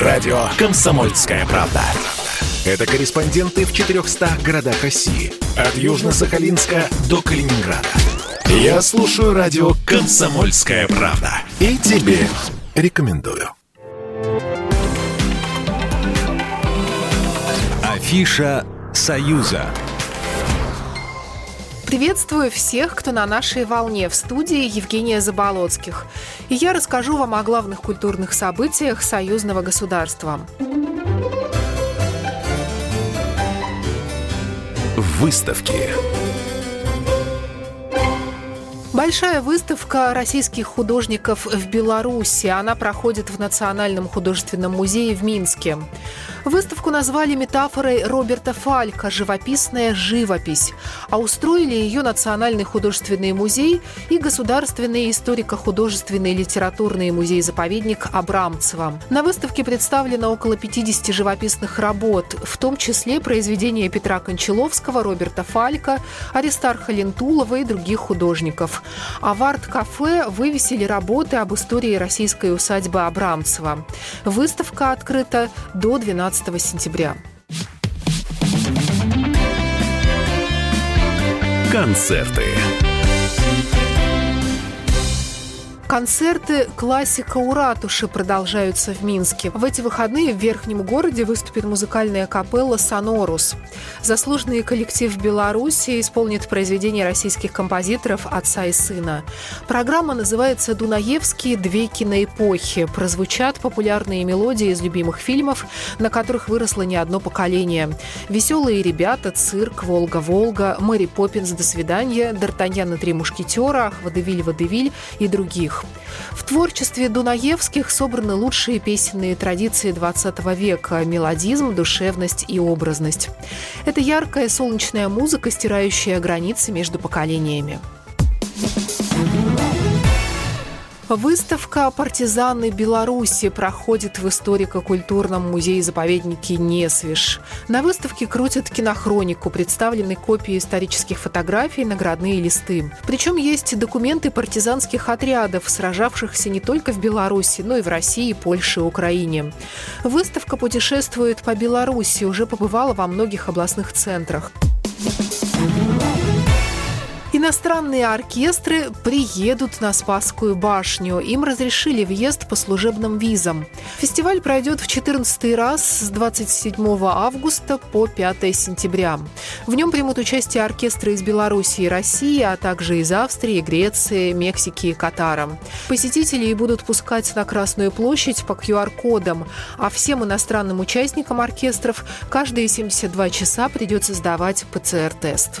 Радио «Комсомольская правда». Это корреспонденты в 400 городах России. От Южно-Сахалинска до Калининграда. Я слушаю радио «Комсомольская правда». И тебе рекомендую. Афиша «Союза». Приветствую всех, кто на нашей волне в студии Евгения Заболоцких. И я расскажу вам о главных культурных событиях союзного государства. Выставки. Большая выставка российских художников в Беларуси. Она проходит в Национальном художественном музее в Минске. Выставку назвали метафорой Роберта Фалька «Живописная живопись», а устроили ее Национальный художественный музей и Государственный историко-художественный литературный музей-заповедник Абрамцева. На выставке представлено около 50 живописных работ, в том числе произведения Петра Кончаловского, Роберта Фалька, Аристарха Лентулова и других художников. А в арт-кафе вывесили работы об истории российской усадьбы Абрамцева. Выставка открыта до 12 15 сентября. Концерты. Концерты «Классика у ратуши» продолжаются в Минске. В эти выходные в Верхнем городе выступит музыкальная капелла «Сонорус». Заслуженный коллектив Беларуси исполнит произведения российских композиторов «Отца и сына». Программа называется «Дунаевские две киноэпохи». Прозвучат популярные мелодии из любимых фильмов, на которых выросло не одно поколение. «Веселые ребята», «Цирк», «Волга-Волга», «Мэри Поппинс», «До свидания», «Д'Артаньян и три мушкетера», «Водевиль-Водевиль» и других их. В творчестве Дунаевских собраны лучшие песенные традиции XX века – мелодизм, душевность и образность. Это яркая солнечная музыка, стирающая границы между поколениями. Выставка «Партизаны Беларуси» проходит в историко-культурном музее-заповеднике Несвиж. На выставке крутят кинохронику, представлены копии исторических фотографий, наградные листы. Причем есть документы партизанских отрядов, сражавшихся не только в Беларуси, но и в России, Польше и Украине. Выставка путешествует по Беларуси, уже побывала во многих областных центрах. Иностранные оркестры приедут на Спасскую башню. Им разрешили въезд по служебным визам. Фестиваль пройдет в 14 раз с 27 августа по 5 сентября. В нем примут участие оркестры из Беларуси и России, а также из Австрии, Греции, Мексики и Катара. Посетителей будут пускать на Красную площадь по QR-кодам, а всем иностранным участникам оркестров каждые 72 часа придется сдавать ПЦР-тест.